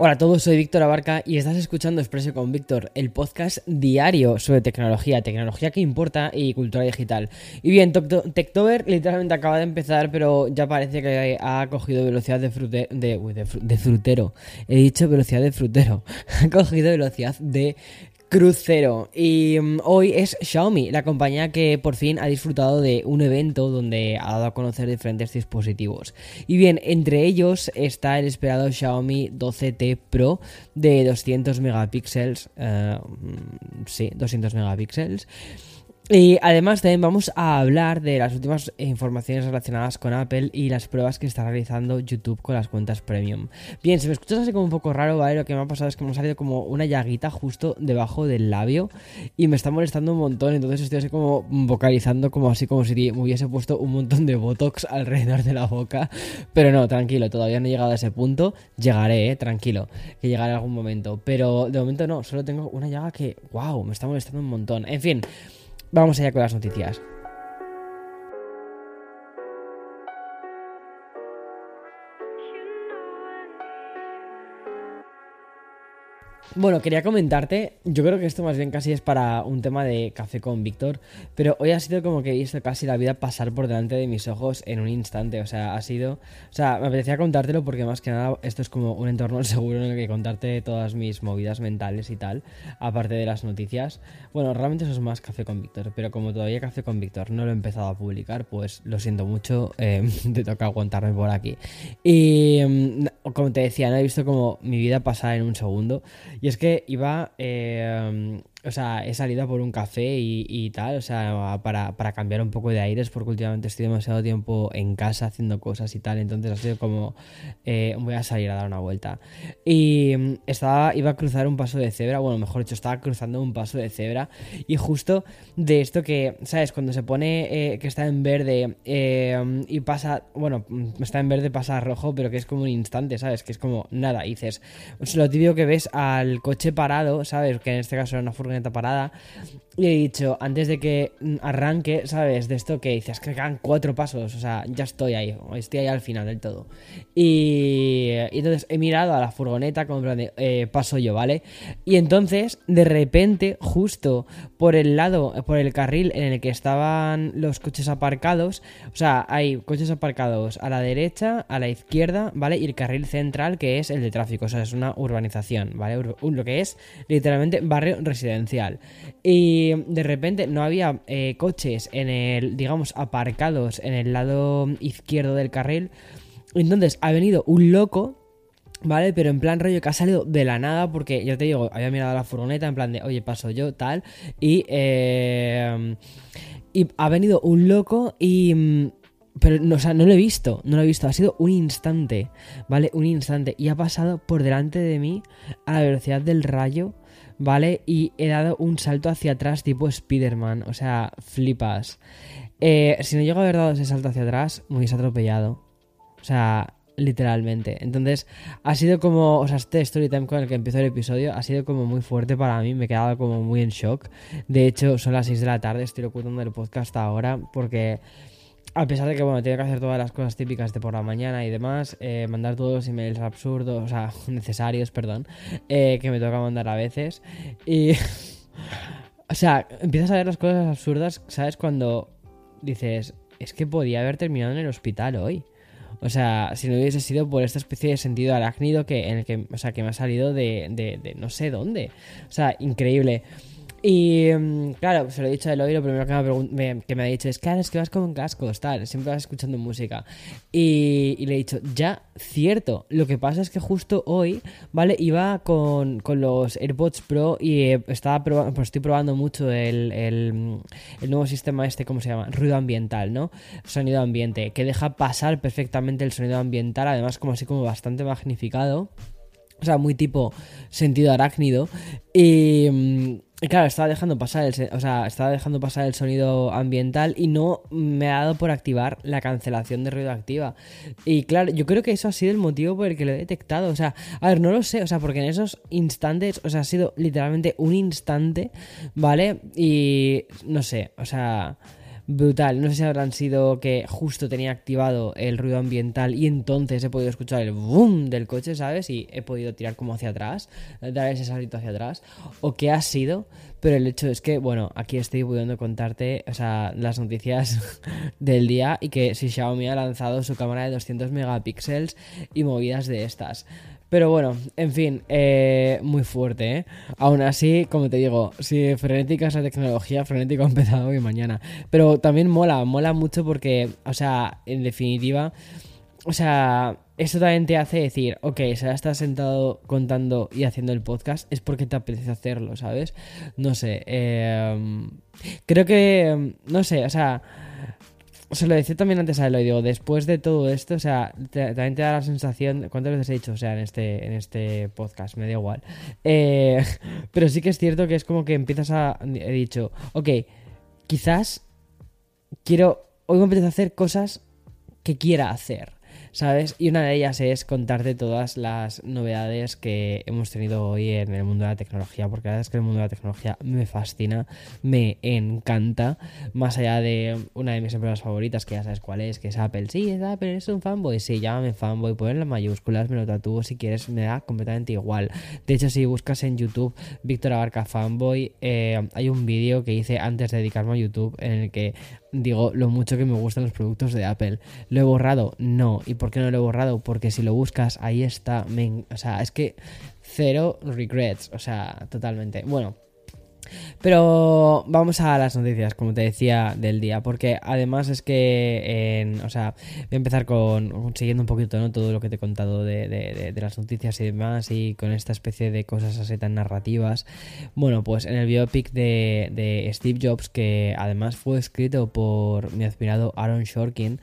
Hola a todos, soy Víctor Abarca y estás escuchando Expreso con Víctor, el podcast diario sobre tecnología, tecnología que importa y cultura digital. Y bien, Techtober literalmente acaba de empezar, pero ya parece que ha cogido velocidad de, de frutero. He dicho velocidad de frutero. ha cogido velocidad de crucero. Y mm, hoy es Xiaomi, la compañía que por fin ha disfrutado de un evento donde ha dado a conocer diferentes dispositivos. Y bien, entre ellos está el esperado Xiaomi 12T Pro de 200 megapíxeles. Eh, mm, sí, 200 megapíxeles. Y además también vamos a hablar de las últimas informaciones relacionadas con Apple y las pruebas que está realizando YouTube con las cuentas premium. Bien, si me escuchas así como un poco raro, ¿vale? Lo que me ha pasado es que me ha salido como una llaguita justo debajo del labio y me está molestando un montón, entonces estoy así como vocalizando como así como si me hubiese puesto un montón de Botox alrededor de la boca. Pero no, tranquilo, todavía no he llegado a ese punto. Llegaré, ¿eh? Tranquilo, que llegaré algún momento. Pero de momento no, solo tengo una llaga que, wow, me está molestando un montón. En fin. Vamos allá con las noticias. Bueno, quería comentarte, yo creo que esto más bien casi es para un tema de café con Víctor, pero hoy ha sido como que he visto casi la vida pasar por delante de mis ojos en un instante, o sea, ha sido, o sea, me apetecía contártelo porque más que nada esto es como un entorno seguro en el que contarte todas mis movidas mentales y tal, aparte de las noticias. Bueno, realmente eso es más café con Víctor, pero como todavía café con Víctor no lo he empezado a publicar, pues lo siento mucho, eh, te toca aguantarme por aquí. Y mm, como te decía, no he visto como mi vida pasar en un segundo. Y es que iba eh, o sea, he salido por un café y, tal, o sea, para, cambiar un poco de aires, porque últimamente estoy demasiado tiempo en casa haciendo cosas y tal, entonces ha sido como, eh, voy a salir a dar una vuelta. Y mm, estaba, iba a cruzar un paso de cebra, bueno, mejor dicho, estaba cruzando un paso de cebra, y justo de esto que, ¿sabes? Cuando se pone eh, que está en verde eh, y pasa, bueno, mm, está en verde, pasa a rojo, pero que es como un instante, ¿sabes? Que es como nada, y dices, lo típico que ves al coche parado, ¿sabes? Que en este caso era una furgoneta parada. Y he dicho, antes de que arranque, ¿sabes? De esto que dices, que quedan cuatro pasos, o sea, ya estoy ahí, estoy ahí al final del todo. Y, entonces he mirado a la furgoneta como eh, paso yo, ¿vale? Y entonces, de repente, justo por el lado, por el carril en el que estaban los coches aparcados, o sea, hay coches aparcados a la derecha, a la izquierda, ¿vale? Y el carril central que es el de tráfico, o sea, es una urbanización, ¿vale? Lo que es literalmente barrio residencial. Y de repente no había eh, coches en el, digamos, aparcados en el lado izquierdo del carril. Entonces ha venido un loco, ¿vale? Pero en plan rollo que ha salido de la nada porque, ya te digo, había mirado la furgoneta en plan de, oye, paso yo, tal. Y, eh, y ha venido un loco y... Pero, no, o sea, no lo he visto, no lo he visto, ha sido un instante, ¿vale? Un instante. Y ha pasado por delante de mí a la velocidad del rayo ¿vale? Y he dado un salto hacia atrás tipo Spider-Man, o sea, flipas. Eh, si no llego a haber dado ese salto hacia atrás, me hubiese atropellado. O sea, literalmente. Entonces, ha sido como, o sea, este story time con el que empezó el episodio ha sido como muy fuerte para mí, me he quedado como muy en shock. De hecho, son las 6 de la tarde, estoy ocultando el podcast ahora porque a pesar de que, bueno, tiene que hacer todas las cosas típicas de por la mañana y demás, eh, mandar todos los emails absurdos, o sea, necesarios, perdón, eh, que me toca mandar a veces. Y. o sea, empiezas a ver las cosas absurdas, ¿sabes? Cuando dices, es que podía haber terminado en el hospital hoy. O sea, si no hubiese sido por esta especie de sentido arácnido que, en el que, o sea, que me ha salido de, de no sé dónde. O sea, increíble. Y mm, claro, se lo he dicho a Eloy, lo primero que me, que me, ha dicho es, claro, es que vas con cascos, tal, siempre vas escuchando música. Y, le he dicho, ya, cierto, lo que pasa es que justo hoy, ¿vale? Iba con, con los AirPods Pro y estaba probando, pues estoy probando mucho el, el, el, nuevo sistema este, ¿cómo se llama? Ruido ambiental, ¿no? Sonido ambiente, que deja pasar perfectamente el sonido ambiental, además como así como bastante magnificado. O sea, muy tipo sentido arácnido. Y, mm, claro, estaba dejando pasar el, o sea, estaba dejando pasar el sonido ambiental y no me ha dado por activar la cancelación de ruido activa. Y claro, yo creo que eso ha sido el motivo por el que lo he detectado. O sea, a ver, no lo sé, o sea, porque en esos instantes, o sea, ha sido literalmente un instante, ¿vale? Y no sé, o sea brutal. No sé si habrán sido que justo tenía activado el ruido ambiental y entonces he podido escuchar el boom del coche, ¿sabes? Y he podido tirar como hacia atrás, dar ese salto hacia atrás. O qué ha sido. Pero el hecho es que, bueno, aquí estoy pudiendo contarte, o sea, las noticias del día y que si Xiaomi ha lanzado su cámara de 200 megapíxeles y movidas de estas. Pero bueno, en fin, eh, muy fuerte, ¿eh? Aún así, como te digo, si frenética es la tecnología, frenético ha empezado hoy mañana. Pero también mola, mola mucho porque, o sea, en definitiva, o sea, esto también te hace decir, ok, si ahora estás sentado contando y haciendo el podcast, es porque te apetece hacerlo, ¿sabes? No sé, eh, creo que, no sé, o sea se lo decía también antes a Eloy, digo, después de todo esto, o sea, también te da la sensación, ¿cuántas veces he dicho? O sea, en este, en este podcast, me da igual. Eh, pero sí que es cierto que es como que empiezas a, he dicho, ok, quizás quiero, hoy me apetece hacer cosas que quiera hacer. ¿Sabes? Y una de ellas es contarte todas las novedades que hemos tenido hoy en el mundo de la tecnología, porque la verdad es que el mundo de la tecnología me fascina, me encanta, más allá de una de mis empresas favoritas, que ya sabes cuál es, que es Apple. Sí, es Apple, es un fanboy, sí, llámame fanboy, ponen las mayúsculas, me lo tatúo si quieres, me da completamente igual. De hecho, si buscas en YouTube Víctor Abarca fanboy, eh, hay un vídeo que hice antes de dedicarme a YouTube en el que digo lo mucho que me gustan los productos de Apple. ¿Lo he borrado? No. ¿Y por qué no lo he borrado? Porque si lo buscas, ahí está. o sea, es que cero regrets. O sea, totalmente. Bueno. Pero vamos a las noticias, como te decía, del día, porque además es que, o sea, voy a empezar con, siguiendo un poquito, ¿no? Todo lo que te he contado de, las noticias y demás, y con esta especie de cosas así tan narrativas. Bueno, pues en el biopic de, de Steve Jobs, que además fue escrito por mi admirado Aaron Shorkin,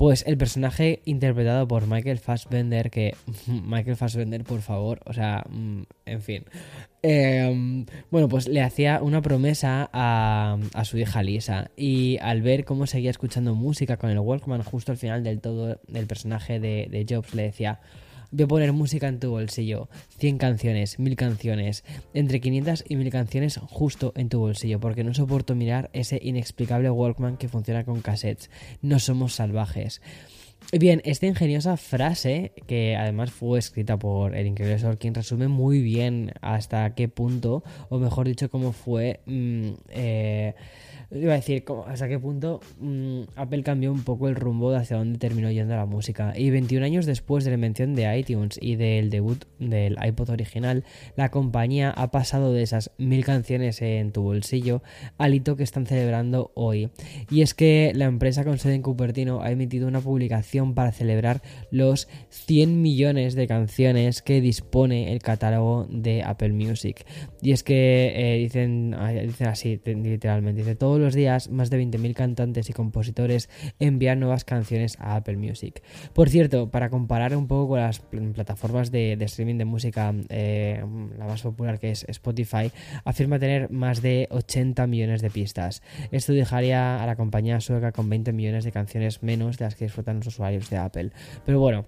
pues el personaje interpretado por Michael Fassbender, que Michael Fassbender, por favor, o sea, mm, en fin. Em, bueno, pues le hacía una promesa a, su hija Lisa y al ver cómo seguía escuchando música con el Walkman justo al final del todo del personaje de, de Jobs, le decía, Voy a poner música en tu bolsillo. 100 canciones, 1000 canciones. Entre 500 y 1000 canciones justo en tu bolsillo. Porque no soporto mirar ese inexplicable Walkman que funciona con cassettes. No somos salvajes. Bien, esta ingeniosa frase, que además fue escrita por el increíble Sorkin, resume muy bien hasta qué punto, o mejor dicho, cómo fue mm, eh, iba a decir hasta qué punto mm, Apple cambió un poco el rumbo de hacia dónde terminó yendo la música. Y 21 años después de la invención de iTunes y del debut del iPod original, la compañía ha pasado de esas mil canciones en tu bolsillo al hito que están celebrando hoy. Y es que la empresa con sede en Cupertino ha emitido una publicación para celebrar los 100 millones de canciones que dispone el catálogo de Apple Music. Y es que eh, dicen, así, literalmente, dice todo los días, más de 20.000 cantantes y compositores envían nuevas canciones a Apple Music. Por cierto, para comparar un poco con las plataformas de, streaming de música, eh, la más popular que es Spotify, afirma tener más de 80 millones de pistas. Esto dejaría a la compañía sueca con 20 millones de canciones menos de las que disfrutan los usuarios de Apple. Pero bueno,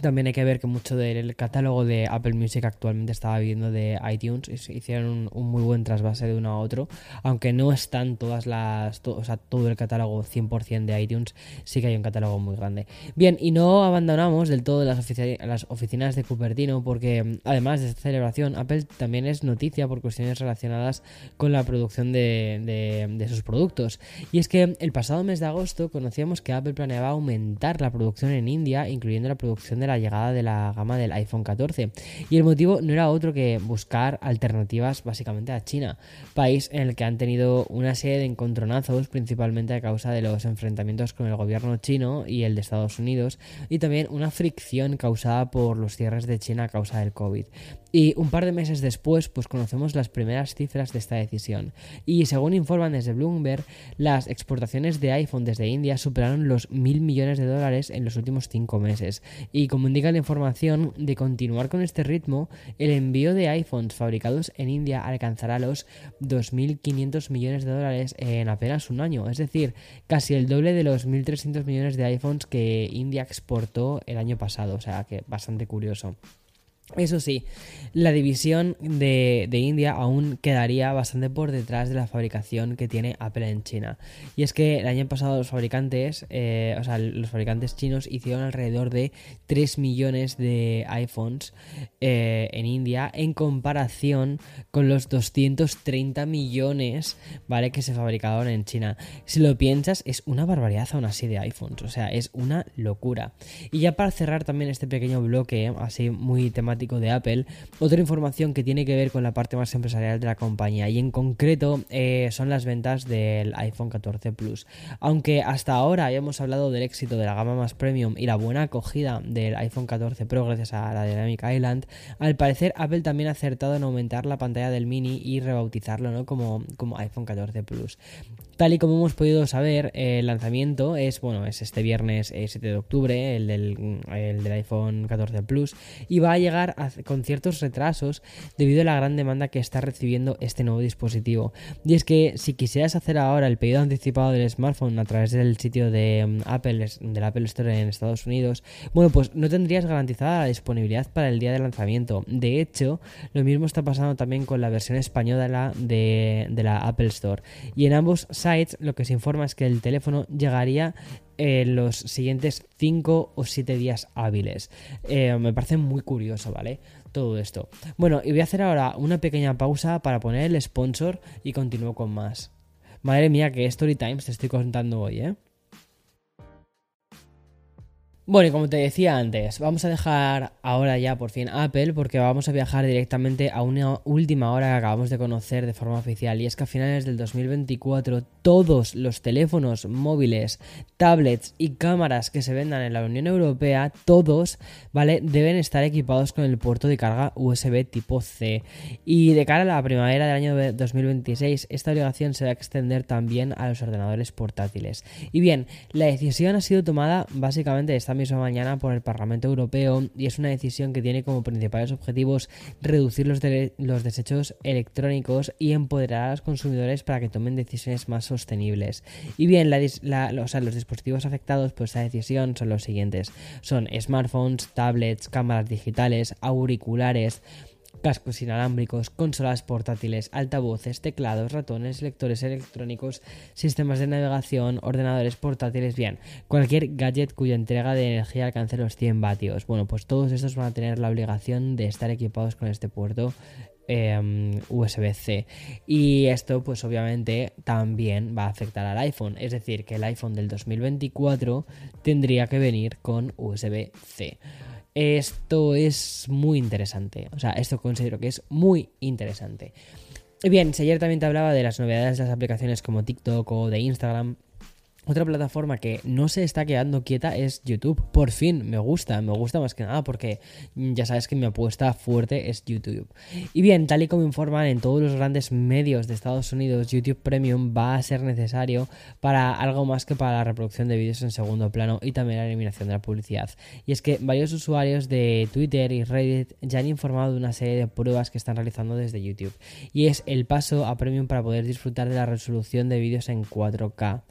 también hay que ver que mucho del catálogo de Apple Music actualmente estaba viviendo de iTunes. Hicieron un, muy buen trasvase de uno a otro. Aunque no están todas las. o sea, todo el catálogo 100% de iTunes, sí que hay un catálogo muy grande. Bien, y no abandonamos del todo las, las oficinas de Cupertino, porque además de esta celebración, Apple también es noticia por cuestiones relacionadas con la producción de, de sus productos. Y es que el pasado mes de agosto conocíamos que Apple planeaba aumentar la producción en India, incluyendo la producción de la llegada de la gama del iPhone 14. Y el motivo no era otro que buscar alternativas básicamente a China, país en el que han tenido una serie de encontronazos, principalmente a causa de los enfrentamientos con el gobierno chino y el de Estados Unidos, y también una fricción causada por los cierres de China a causa del COVID. Y un par de meses después, pues conocemos las primeras cifras de esta decisión. Y según informan desde Bloomberg, las exportaciones de iPhone desde India superaron los mil millones de dólares en los últimos cinco meses. Y como indica la información, de continuar con este ritmo, el envío de iPhones fabricados en India alcanzará los 2.500 millones de dólares en apenas un año. Es decir, casi el doble de los 1.300 millones de iPhones que India exportó el año pasado. O sea que bastante curioso. Eso sí, la división de, India aún quedaría bastante por detrás de la fabricación que tiene Apple en China. Y es que el año pasado los fabricantes, eh, o sea, los fabricantes chinos hicieron alrededor de 3 millones de iPhones eh, en India en comparación con los 230 millones, ¿vale? Que se fabricaron en China. Si lo piensas, es una barbaridad aún así de iPhones, o sea, es una locura. Y ya para cerrar también este pequeño bloque, así muy temático, de Apple, otra información que tiene que ver con la parte más empresarial de la compañía y en concreto eh, son las ventas del iPhone 14 Plus. Aunque hasta ahora habíamos hablado del éxito de la gama más premium y la buena acogida del iPhone 14 Pro gracias a la Dynamic Island, al parecer Apple también ha acertado en aumentar la pantalla del mini y rebautizarlo ¿no? como, como iPhone 14 Plus. Tal y como hemos podido saber, el lanzamiento es, bueno, es este viernes 7 eh, de octubre, el del, el del iPhone 14 Plus, y va a llegar con ciertos retrasos debido a la gran demanda que está recibiendo este nuevo dispositivo. Y es que si quisieras hacer ahora el pedido anticipado del smartphone a través del sitio de mm, Apple, del Apple Store en Estados Unidos, bueno, pues no tendrías garantizada la disponibilidad para el día de lanzamiento. De hecho, lo mismo está pasando también con la versión española de, de la Apple Store. Y en ambos lo que se informa es que el teléfono llegaría en los siguientes 5 o 7 días hábiles. Eh, me parece muy curioso, ¿vale? Todo esto. Bueno, y voy a hacer ahora una pequeña pausa para poner el sponsor y continúo con más. Madre mía, que Story Times te estoy contando hoy, ¿eh? Bueno, y como te decía antes, vamos a dejar ahora ya por fin Apple porque vamos a viajar directamente a una última hora que acabamos de conocer de forma oficial y es que a finales del 2024 todos los teléfonos móviles, tablets y cámaras que se vendan en la Unión Europea, todos, ¿vale? Deben estar equipados con el puerto de carga USB tipo C. Y de cara a la primavera del año 2026, esta obligación se va a extender también a los ordenadores portátiles. Y bien, la decisión ha sido tomada básicamente de esta misma mañana por el Parlamento Europeo y es una decisión que tiene como principales objetivos reducir los, los desechos electrónicos y empoderar a los consumidores para que tomen decisiones más sostenibles. Y bien, los dispositivos afectados por esta decisión son los siguientes. Son smartphones, tablets, cámaras digitales, auriculares, cascos inalámbricos, consolas portátiles, altavoces, teclados, ratones, lectores electrónicos, sistemas de navegación, ordenadores portátiles, bien, cualquier gadget cuya entrega de energía alcance los 100 vatios. Bueno, pues todos estos van a tener la obligación de estar equipados con este puerto em, USB-C. Y esto, pues obviamente, también va a afectar al iPhone. Es decir, que el iPhone del 2024 tendría que venir con USB-C. Esto es muy interesante. O sea, esto considero que es muy interesante. Bien, si ayer también te hablaba de las novedades de las aplicaciones como TikTok o de Instagram, otra plataforma que no se está quedando quieta es YouTube. Por fin, me gusta, me gusta más que nada porque ya sabes que mi apuesta fuerte es YouTube. Y bien, tal y como informan en todos los grandes medios de Estados Unidos, YouTube Premium va a ser necesario para algo más que para la reproducción de vídeos en segundo plano y también la eliminación de la publicidad. Y es que varios usuarios de Twitter y Reddit ya han informado de una serie de pruebas que están realizando desde YouTube. Y es el paso a Premium para poder disfrutar de la resolución de vídeos en 4K.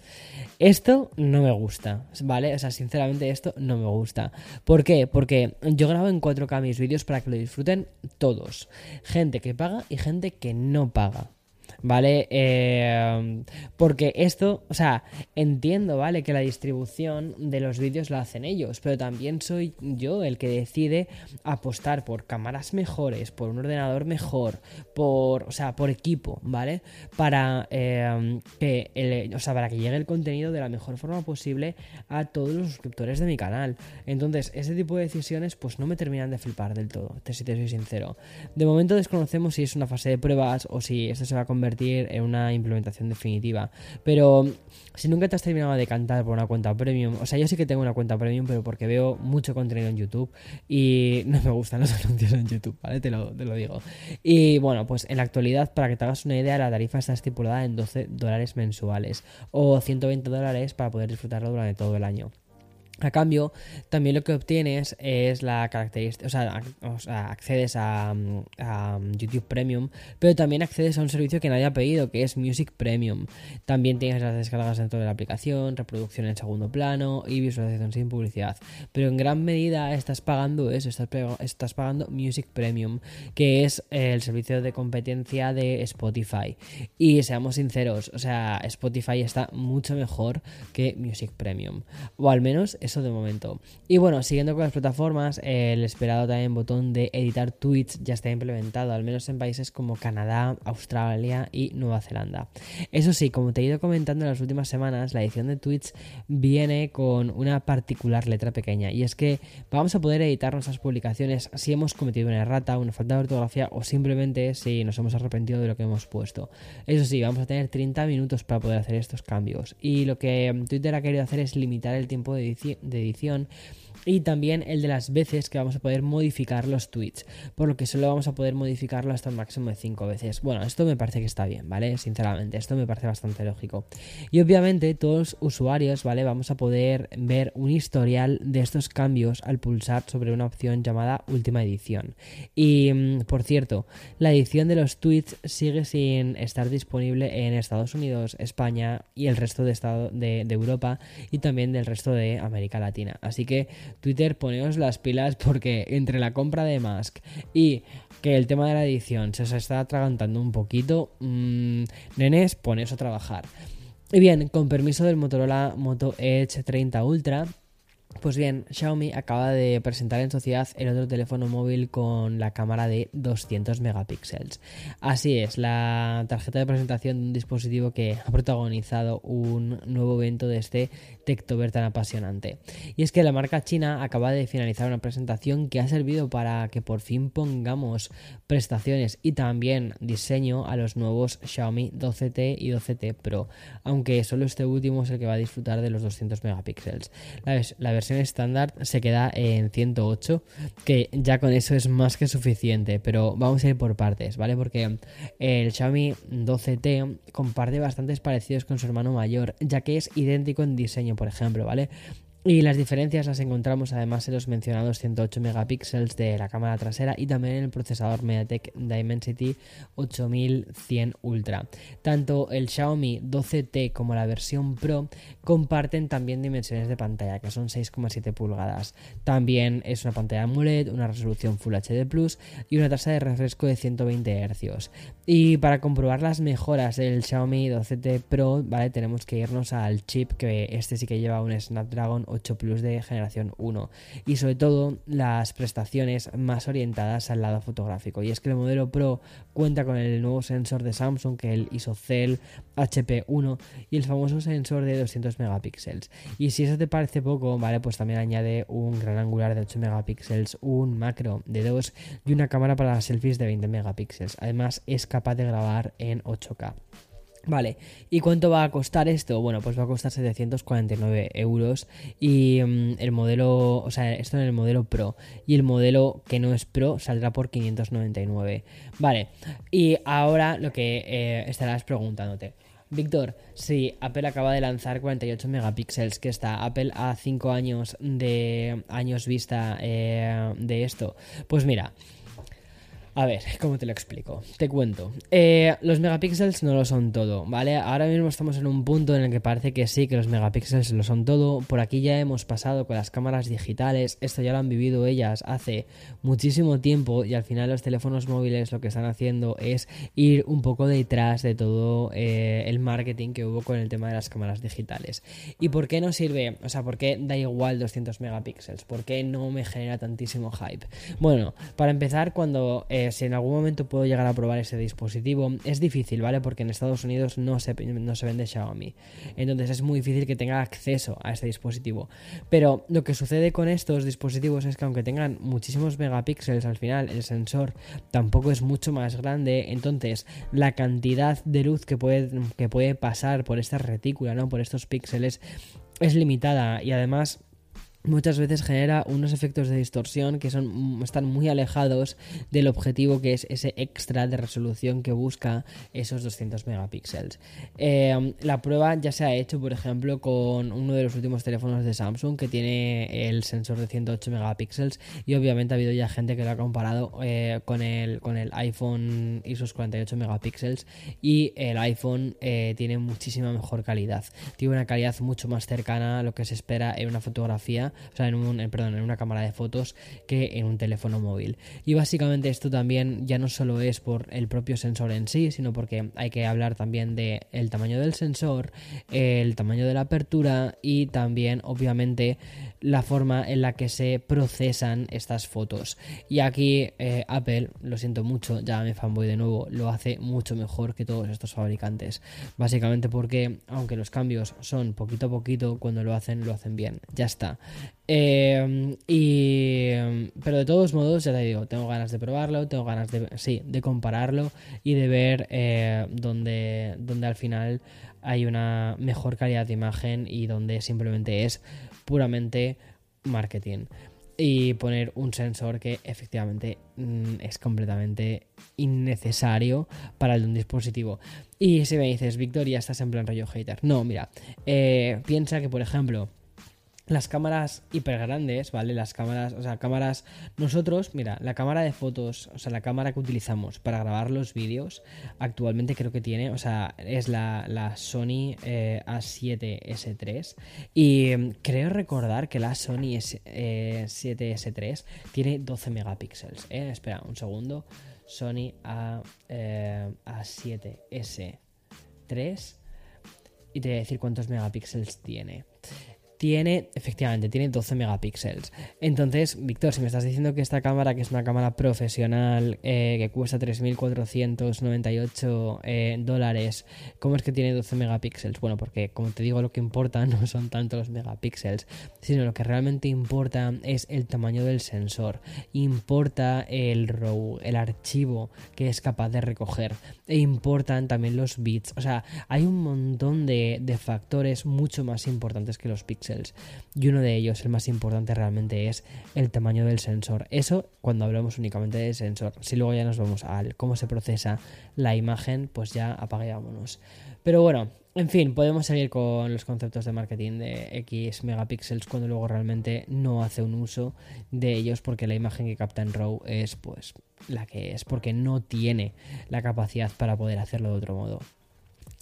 Esto no me gusta, ¿vale? O sea, sinceramente esto no me gusta. ¿Por qué? Porque yo grabo en 4K mis vídeos para que lo disfruten todos. Gente que paga y gente que no paga. ¿Vale? Eh, porque esto, o sea, entiendo, ¿vale? Que la distribución de los vídeos la hacen ellos, pero también soy yo el que decide apostar por cámaras mejores, por un ordenador mejor, por, o sea, por equipo, ¿vale? Para eh, que, o sea, para que llegue el contenido de la mejor forma posible a todos los suscriptores de mi canal. Entonces, ese tipo de decisiones, pues no me terminan de flipar del todo, si te soy sincero. De momento desconocemos si es una fase de pruebas o si esto se va a convertir en una implementación definitiva. Pero si nunca te has terminado de cantar por una cuenta premium, o sea, yo sí que tengo una cuenta premium, pero porque veo mucho contenido en YouTube y no me gustan los anuncios en YouTube, ¿vale? Te lo, te lo digo. Y bueno, pues en la actualidad, para que te hagas una idea, la tarifa está estipulada en 12 dólares mensuales o 120 dólares para poder disfrutarlo durante todo el año. A cambio, también lo que obtienes es la característica, o sea, accedes a, YouTube Premium, pero también accedes a un servicio que nadie ha pedido, que es Music Premium. También tienes las descargas dentro de la aplicación, reproducción en segundo plano y visualización sin publicidad. Pero en gran medida estás pagando eso, estás, estás pagando Music Premium, que es el servicio de competencia de Spotify. Y seamos sinceros, o sea, Spotify está mucho mejor que Music Premium, o al menos de momento. Y bueno, siguiendo con las plataformas, el esperado también botón de editar tweets ya está implementado, al menos en países como Canadá, Australia y Nueva Zelanda. Eso sí, como te he ido comentando en las últimas semanas, la edición de tweets viene con una particular letra pequeña y es que vamos a poder editar nuestras publicaciones si hemos cometido una errata, una falta de ortografía o simplemente si nos hemos arrepentido de lo que hemos puesto. Eso sí, vamos a tener 30 minutos para poder hacer estos cambios y lo que Twitter ha querido hacer es limitar el tiempo de edición de edición y también el de las veces que vamos a poder modificar los tweets, por lo que solo vamos a poder modificarlo hasta un máximo de 5 veces. Bueno, esto me parece que está bien, ¿vale? Sinceramente, esto me parece bastante lógico. Y obviamente todos los usuarios, ¿vale? Vamos a poder ver un historial de estos cambios al pulsar sobre una opción llamada última edición. Y, mm, por cierto, la edición de los tweets sigue sin estar disponible en Estados Unidos, España y el resto de, estado de, de Europa y también del resto de América Latina. Así que Twitter, poneos las pilas porque entre la compra de Musk y que el tema de la edición se os está atragantando un poquito, mmm, nenes, poneos a trabajar. Y bien, con permiso del Motorola Moto Edge 30 Ultra, pues bien, Xiaomi acaba de presentar en sociedad el otro teléfono móvil con la cámara de 200 megapíxeles. Así es, la tarjeta de presentación de un dispositivo que ha protagonizado un nuevo evento de este Techtober tan apasionante. Y es que la marca china acaba de finalizar una presentación que ha servido para que por fin pongamos prestaciones y también diseño a los nuevos Xiaomi 12T y 12T Pro, aunque solo este último es el que va a disfrutar de los 200 megapíxeles. La, la versión estándar se queda en 108, que ya con eso es más que suficiente, pero vamos a ir por partes, ¿vale? Porque el Xiaomi 12T comparte bastantes parecidos con su hermano mayor, ya que es idéntico en diseño, por ejemplo, ¿vale? Y las diferencias las encontramos además en los mencionados 108 megapíxeles de la cámara trasera y también en el procesador MediaTek Dimensity 8100 Ultra. Tanto el Xiaomi 12T como la versión Pro comparten también dimensiones de pantalla, que son 6,7 pulgadas. También es una pantalla AMOLED, una resolución Full HD Plus y una tasa de refresco de 120 Hz. Y para comprobar las mejoras del Xiaomi 12T Pro, ¿vale? Tenemos que irnos al chip, que este sí que lleva un Snapdragon 8 Plus de generación 1 y sobre todo las prestaciones más orientadas al lado fotográfico. Y es que el modelo Pro cuenta con el nuevo sensor de Samsung que es el ISOCELL HP1 y el famoso sensor de 200 megapíxeles. Y si eso te parece poco, vale, pues también añade un gran angular de 8 megapíxeles, un macro de 2 y una cámara para selfies de 20 megapíxeles. Además es capaz de grabar en 8K. Vale, ¿y cuánto va a costar esto? Bueno, pues va a costar 749 euros y mm, el modelo, o sea, esto en el modelo Pro y el modelo que no es Pro saldrá por 599. Vale, y ahora lo que eh, estarás preguntándote. Víctor, si Apple acaba de lanzar 48 megapíxeles, que está Apple a 5 años de años vista eh, de esto. Pues mira, A ver, ¿cómo te lo explico? Te cuento. Eh, los megapíxeles no lo son todo, ¿vale? Ahora mismo estamos en un punto en el que parece que sí, que los megapíxeles lo son todo. Por aquí ya hemos pasado con las cámaras digitales. Esto ya lo han vivido ellas hace muchísimo tiempo y al final los teléfonos móviles lo que están haciendo es ir un poco detrás de todo eh, el marketing que hubo con el tema de las cámaras digitales. ¿Y por qué no sirve? O sea, ¿por qué da igual 200 megapíxeles? ¿Por qué no me genera tantísimo hype? Bueno, para empezar, cuando... Eh, si en algún momento puedo llegar a probar ese dispositivo, es difícil, ¿vale? Porque en Estados Unidos no se, no se vende Xiaomi. Entonces es muy difícil que tenga acceso a este dispositivo. Pero lo que sucede con estos dispositivos es que aunque tengan muchísimos megapíxeles al final, el sensor tampoco es mucho más grande. Entonces la cantidad de luz que puede, que puede pasar por esta retícula, ¿no? Por estos píxeles es limitada y además muchas veces genera unos efectos de distorsión que son, están muy alejados del objetivo que es ese extra de resolución que busca esos 200 megapíxeles. Em, la prueba ya se ha hecho, por ejemplo, con uno de los últimos teléfonos de Samsung que tiene el sensor de 108 megapíxeles y obviamente ha habido ya gente que lo ha comparado eh, con, el, con el iPhone y sus 48 megapíxeles y el iPhone eh, tiene muchísima mejor calidad. Tiene una calidad mucho más cercana a lo que se espera en una fotografía o sea, en, un, perdón, en una cámara de fotos que en un teléfono móvil. Y básicamente esto también ya no solo es por el propio sensor en sí, sino porque hay que hablar también de el tamaño del sensor, el tamaño de la apertura y también obviamente la forma en la que se procesan estas fotos. Y aquí eh, Apple, lo siento mucho, ya me fanboy de nuevo, lo hace mucho mejor que todos estos fabricantes. Básicamente porque, aunque los cambios son poquito a poquito, cuando lo hacen, lo hacen bien. Ya está. Eh, y, pero de todos modos, ya te digo, tengo ganas de probarlo, tengo ganas de, sí, de compararlo y de ver eh, donde, donde al final hay una mejor calidad de imagen y donde simplemente es puramente marketing y poner un sensor que efectivamente mm, es completamente innecesario para el un dispositivo. Y si me dices, Victoria, estás en plan rollo hater. No, mira, eh, piensa que, por ejemplo, las cámaras hiper grandes, ¿vale? Las cámaras, o sea, cámaras. Nosotros, mira, la cámara de fotos, o sea, la cámara que utilizamos para grabar los vídeos, actualmente creo que tiene, o sea, es la, Sony eh, A7S3. Y mm, creo recordar que la Sony S7S3 eh, tiene 12 megapíxeles. ¿eh? Espera, un segundo. Sony A, eh, A7S3. Y te voy a decir cuántos megapíxeles tiene tiene, efectivamente, tiene 12 megapíxeles. Entonces, Víctor, si me estás diciendo que esta cámara, que es una cámara profesional, eh, que cuesta 3.498 eh, dólares, ¿cómo es que tiene 12 megapíxeles? Bueno, porque como te digo, lo que importa no son tanto los megapíxeles, sino lo que realmente importa es el tamaño del sensor. Importa el RAW, el archivo que es capaz de recoger. E importan también los bits. O sea, hay un montón de, de factores mucho más importantes que los píxeles y uno de ellos, el más importante realmente, es el tamaño del sensor. Eso cuando hablamos únicamente del sensor. Si luego ya nos vamos al cómo se procesa la imagen, pues ya apagámonos. Pero bueno, en fin, podemos seguir con los conceptos de marketing de X megapíxeles cuando luego realmente no hace un uso de ellos porque la imagen que capta en RAW es pues la que es, porque no tiene la capacidad para poder hacerlo de otro modo.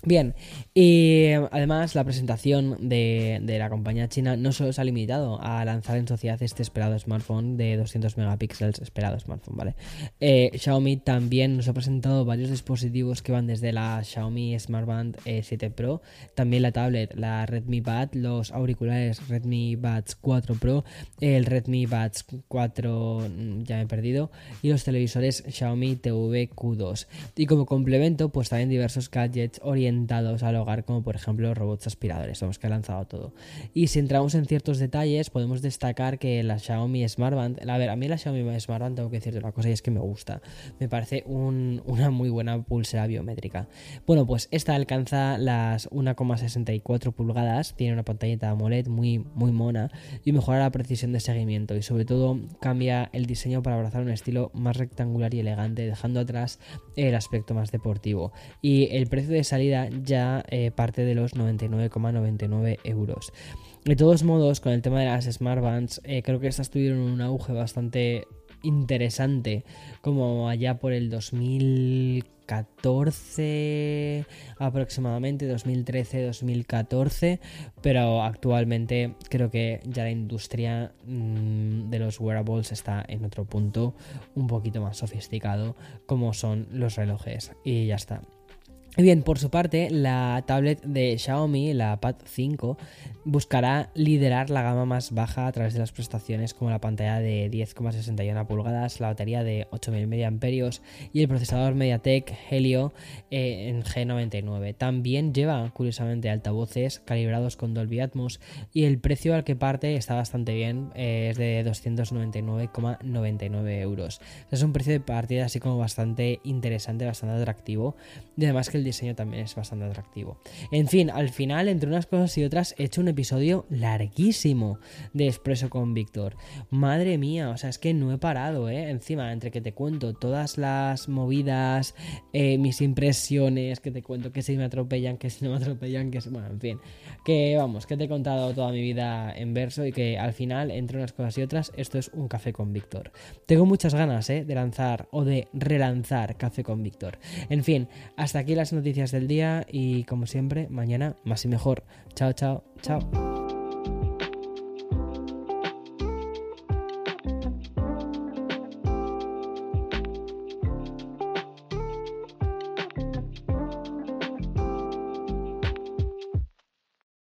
Bien, y además la presentación de, la compañía china no solo se ha limitado a lanzar en sociedad este esperado smartphone de 200 megapíxeles, esperado smartphone, ¿vale? Eh, Xiaomi también nos ha presentado varios dispositivos que van desde la Xiaomi Smart Band 7 Pro, también la tablet, la Redmi Bud, los auriculares Redmi Buds 4 Pro, el Redmi Buds 4, mm, ya me he perdido, y los televisores Xiaomi TV Q2. Y como complemento, pues también diversos gadgets orientados al hogar, como por ejemplo robots aspiradores, vamos que ha lanzado todo. Y si entramos en ciertos detalles, podemos destacar que la Xiaomi Smart Band, a ver, a mí la Xiaomi Smart Band tengo que decirte una cosa y es que me gusta, me parece una muy buena pulsera biométrica. Bueno, pues esta alcanza las 1,64 pulgadas, tiene una pantallita AMOLED muy, muy mona y mejora la precisión de seguimiento y sobre todo cambia el diseño para abrazar un estilo más rectangular y elegante, dejando atrás el aspecto más deportivo. Y el precio de salida ya eh, parte de los 99,99 euros. De todos modos, con el tema de las Smart Bands, eh, creo que estas tuvieron un auge bastante interesante como allá por el 2014 aproximadamente, 2013-2014, pero actualmente creo que ya la industria mm, de los wearables está en otro punto un poquito más sofisticado como son los relojes y ya está. Bien, por su parte, la tablet de Xiaomi, la Pad 5, buscará liderar la gama más baja a través de las prestaciones como la pantalla de 10,61 pulgadas, la batería de 8000 mAh y el procesador MediaTek Helio eh, en G99. También lleva, curiosamente, altavoces calibrados con Dolby Atmos y el precio al que parte está bastante bien, eh, es de 299,99 euros. Es un precio de partida así como bastante interesante, bastante atractivo y además que el diseño también es bastante atractivo. En fin, al final, entre unas cosas y otras, he hecho un episodio larguísimo de Expreso con Víctor. Madre mía, o sea, es que no he parado, ¿eh? Encima, entre que te cuento todas las movidas, eh, mis impresiones, que te cuento que si me atropellan, que si no me atropellan, que si... Bueno, en fin, que vamos, que te he contado toda mi vida en verso y que al final, entre unas cosas y otras, esto es un café con Víctor. Tengo muchas ganas, ¿eh? De lanzar o de relanzar Café con Víctor. En fin, hasta aquí las noticias del día y como siempre, mañana más y mejor. Chao, chao, chao.